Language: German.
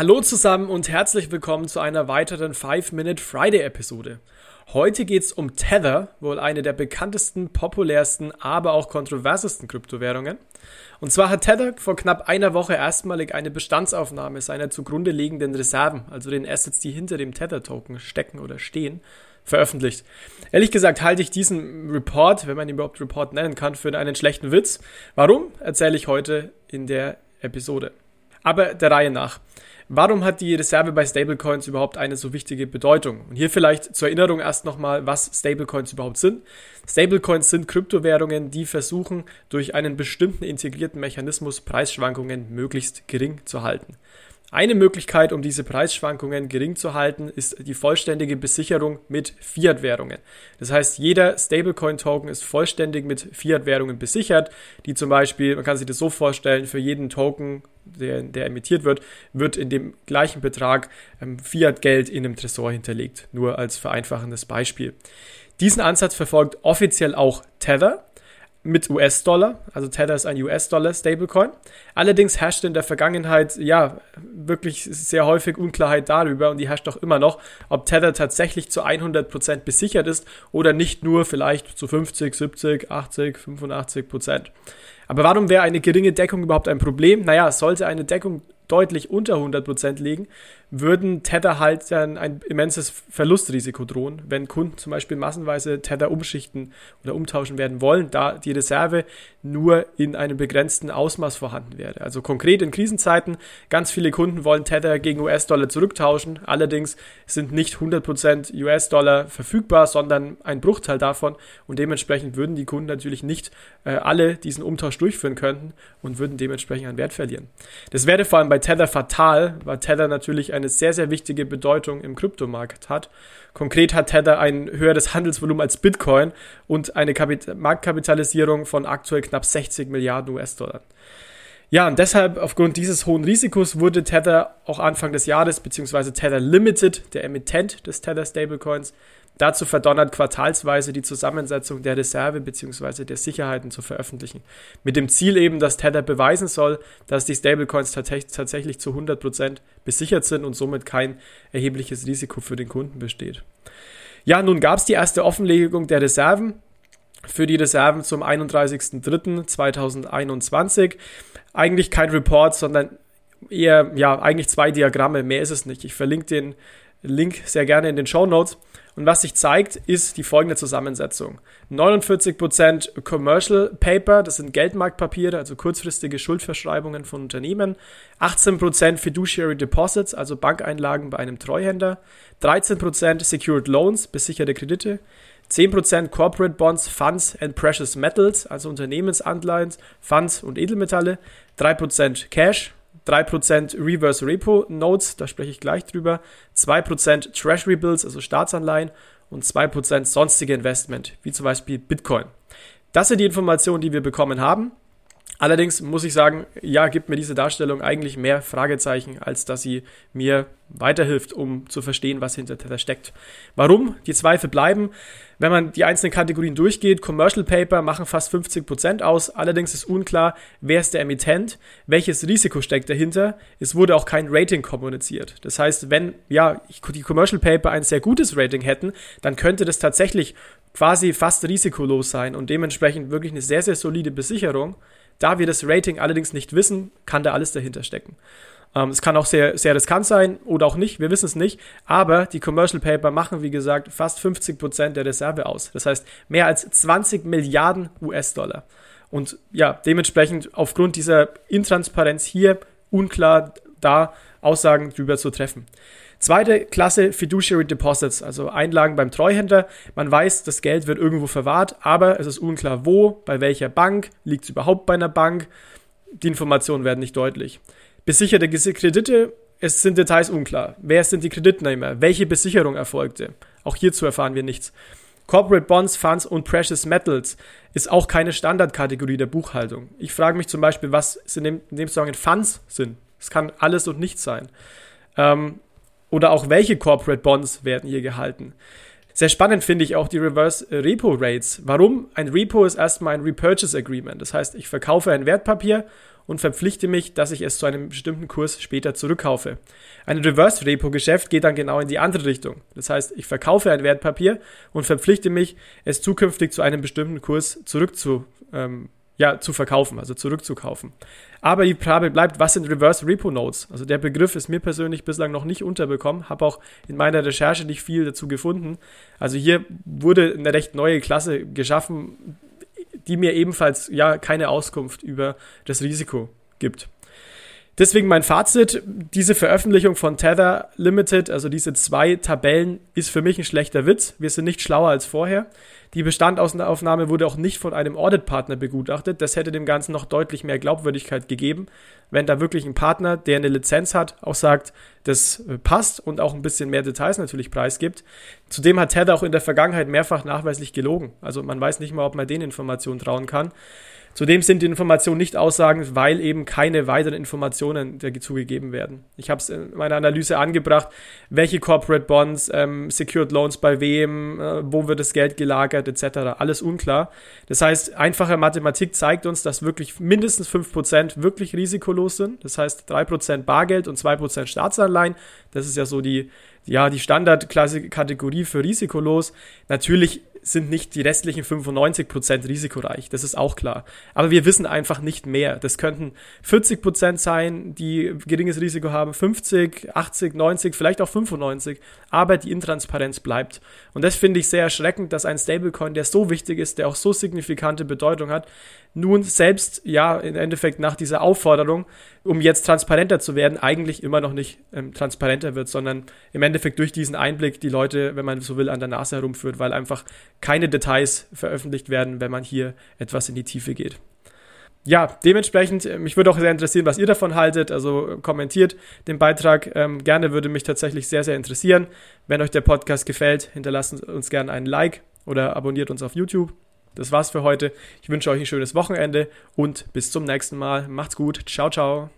Hallo zusammen und herzlich willkommen zu einer weiteren 5-Minute Friday-Episode. Heute geht es um Tether, wohl eine der bekanntesten, populärsten, aber auch kontroversesten Kryptowährungen. Und zwar hat Tether vor knapp einer Woche erstmalig eine Bestandsaufnahme seiner zugrunde liegenden Reserven, also den Assets, die hinter dem Tether-Token stecken oder stehen, veröffentlicht. Ehrlich gesagt halte ich diesen Report, wenn man ihn überhaupt Report nennen kann, für einen schlechten Witz. Warum, erzähle ich heute in der Episode. Aber der Reihe nach. Warum hat die Reserve bei Stablecoins überhaupt eine so wichtige Bedeutung? Und hier vielleicht zur Erinnerung erst nochmal, was Stablecoins überhaupt sind. Stablecoins sind Kryptowährungen, die versuchen, durch einen bestimmten integrierten Mechanismus Preisschwankungen möglichst gering zu halten. Eine Möglichkeit, um diese Preisschwankungen gering zu halten, ist die vollständige Besicherung mit Fiat-Währungen. Das heißt, jeder Stablecoin-Token ist vollständig mit Fiat-Währungen besichert, die zum Beispiel, man kann sich das so vorstellen, für jeden Token, der, der emittiert wird, wird in dem gleichen Betrag ähm, Fiat-Geld in einem Tresor hinterlegt. Nur als vereinfachendes Beispiel. Diesen Ansatz verfolgt offiziell auch Tether mit US-Dollar. Also Tether ist ein US-Dollar-Stablecoin. Allerdings herrschte in der Vergangenheit ja wirklich sehr häufig Unklarheit darüber und die herrscht auch immer noch, ob Tether tatsächlich zu 100% besichert ist oder nicht nur vielleicht zu 50, 70, 80, 85%. Aber warum wäre eine geringe Deckung überhaupt ein Problem? Naja, sollte eine Deckung deutlich unter 100% liegen, würden Tether-Haltern ein immenses Verlustrisiko drohen, wenn Kunden zum Beispiel massenweise Tether umschichten oder umtauschen werden wollen, da die Reserve nur in einem begrenzten Ausmaß vorhanden wäre. Also konkret in Krisenzeiten, ganz viele Kunden wollen Tether gegen US-Dollar zurücktauschen, allerdings sind nicht 100% US-Dollar verfügbar, sondern ein Bruchteil davon und dementsprechend würden die Kunden natürlich nicht äh, alle diesen Umtausch durchführen können und würden dementsprechend an Wert verlieren. Das wäre vor allem bei Tether fatal, weil Tether natürlich eine sehr, sehr wichtige Bedeutung im Kryptomarkt hat. Konkret hat Tether ein höheres Handelsvolumen als Bitcoin und eine Kapit Marktkapitalisierung von aktuell knapp 60 Milliarden US-Dollar. Ja, und deshalb, aufgrund dieses hohen Risikos, wurde Tether auch Anfang des Jahres, beziehungsweise Tether Limited, der Emittent des Tether Stablecoins, dazu verdonnert, quartalsweise die Zusammensetzung der Reserve bzw. der Sicherheiten zu veröffentlichen. Mit dem Ziel eben, dass Tether beweisen soll, dass die Stablecoins tatsächlich zu 100% besichert sind und somit kein erhebliches Risiko für den Kunden besteht. Ja, nun gab es die erste Offenlegung der Reserven für die Reserven zum 31.03.2021. Eigentlich kein Report, sondern eher, ja, eigentlich zwei Diagramme, mehr ist es nicht. Ich verlinke den Link sehr gerne in den Show Notes. Und was sich zeigt, ist die folgende Zusammensetzung. 49% Commercial Paper, das sind Geldmarktpapiere, also kurzfristige Schuldverschreibungen von Unternehmen. 18% Fiduciary Deposits, also Bankeinlagen bei einem Treuhänder. 13% Secured Loans, besicherte Kredite. 10% Corporate Bonds, Funds and Precious Metals, also Unternehmensanleihen, Funds und Edelmetalle. 3% Cash, 3% Reverse Repo Notes, da spreche ich gleich drüber, 2% Treasury Bills, also Staatsanleihen und 2% sonstige Investment, wie zum Beispiel Bitcoin. Das sind die Informationen, die wir bekommen haben. Allerdings muss ich sagen, ja, gibt mir diese Darstellung eigentlich mehr Fragezeichen, als dass sie mir weiterhilft, um zu verstehen, was hinter Tether steckt. Warum? Die Zweifel bleiben. Wenn man die einzelnen Kategorien durchgeht, Commercial Paper machen fast 50% aus. Allerdings ist unklar, wer ist der Emittent, welches Risiko steckt dahinter. Es wurde auch kein Rating kommuniziert. Das heißt, wenn ja die Commercial Paper ein sehr gutes Rating hätten, dann könnte das tatsächlich quasi fast risikolos sein und dementsprechend wirklich eine sehr, sehr solide Besicherung. Da wir das Rating allerdings nicht wissen, kann da alles dahinter stecken. Ähm, es kann auch sehr, sehr riskant sein oder auch nicht, wir wissen es nicht. Aber die Commercial Paper machen, wie gesagt, fast 50 Prozent der Reserve aus. Das heißt, mehr als 20 Milliarden US-Dollar. Und ja, dementsprechend aufgrund dieser Intransparenz hier unklar da Aussagen drüber zu treffen. Zweite Klasse Fiduciary Deposits, also Einlagen beim Treuhänder. Man weiß, das Geld wird irgendwo verwahrt, aber es ist unklar wo, bei welcher Bank, liegt es überhaupt bei einer Bank. Die Informationen werden nicht deutlich. Besicherte Kredite, es sind Details unklar. Wer sind die Kreditnehmer? Welche Besicherung erfolgte? Auch hierzu erfahren wir nichts. Corporate Bonds, Funds und Precious Metals ist auch keine Standardkategorie der Buchhaltung. Ich frage mich zum Beispiel, was in dem, in dem Zusammenhang Funds sind. Es kann alles und nichts sein. Ähm, oder auch welche Corporate Bonds werden hier gehalten. Sehr spannend finde ich auch die Reverse Repo Rates. Warum? Ein Repo ist erstmal ein Repurchase Agreement. Das heißt, ich verkaufe ein Wertpapier und verpflichte mich, dass ich es zu einem bestimmten Kurs später zurückkaufe. Ein Reverse-Repo-Geschäft geht dann genau in die andere Richtung. Das heißt, ich verkaufe ein Wertpapier und verpflichte mich, es zukünftig zu einem bestimmten Kurs zurückzu, ähm, ja, zu verkaufen, also zurückzukaufen. Aber die Frage bleibt, was sind Reverse Repo Notes? Also der Begriff ist mir persönlich bislang noch nicht unterbekommen, habe auch in meiner Recherche nicht viel dazu gefunden. Also hier wurde eine recht neue Klasse geschaffen, die mir ebenfalls ja keine Auskunft über das Risiko gibt. Deswegen mein Fazit, diese Veröffentlichung von Tether Limited, also diese zwei Tabellen, ist für mich ein schlechter Witz. Wir sind nicht schlauer als vorher. Die Bestandaufnahme wurde auch nicht von einem Auditpartner begutachtet. Das hätte dem Ganzen noch deutlich mehr Glaubwürdigkeit gegeben, wenn da wirklich ein Partner, der eine Lizenz hat, auch sagt, das äh, passt und auch ein bisschen mehr Details natürlich preisgibt. Zudem hat Tether auch in der Vergangenheit mehrfach nachweislich gelogen. Also man weiß nicht mal, ob man den Informationen trauen kann. Zudem sind die Informationen nicht aussagend, weil eben keine weiteren Informationen dazu werden. Ich habe es in meiner Analyse angebracht, welche Corporate Bonds, ähm, Secured Loans bei wem, äh, wo wird das Geld gelagert, etc. Alles unklar. Das heißt, einfache Mathematik zeigt uns, dass wirklich mindestens 5% wirklich risikolos sind. Das heißt 3% Bargeld und 2% Staatsanleihen. Das ist ja so die, ja, die Standardklasse Kategorie für risikolos. Natürlich sind nicht die restlichen 95% risikoreich. Das ist auch klar. Aber wir wissen einfach nicht mehr. Das könnten 40% sein, die geringes Risiko haben, 50, 80, 90, vielleicht auch 95. Aber die Intransparenz bleibt. Und das finde ich sehr erschreckend, dass ein Stablecoin, der so wichtig ist, der auch so signifikante Bedeutung hat, nun selbst, ja, im Endeffekt nach dieser Aufforderung, um jetzt transparenter zu werden, eigentlich immer noch nicht ähm, transparenter wird, sondern im Endeffekt durch diesen Einblick die Leute, wenn man so will, an der Nase herumführt, weil einfach keine Details veröffentlicht werden, wenn man hier etwas in die Tiefe geht. Ja, dementsprechend, äh, mich würde auch sehr interessieren, was ihr davon haltet. Also kommentiert den Beitrag. Ähm, gerne würde mich tatsächlich sehr, sehr interessieren. Wenn euch der Podcast gefällt, hinterlasst uns gerne einen Like oder abonniert uns auf YouTube. Das war's für heute. Ich wünsche euch ein schönes Wochenende und bis zum nächsten Mal. Macht's gut. Ciao, ciao.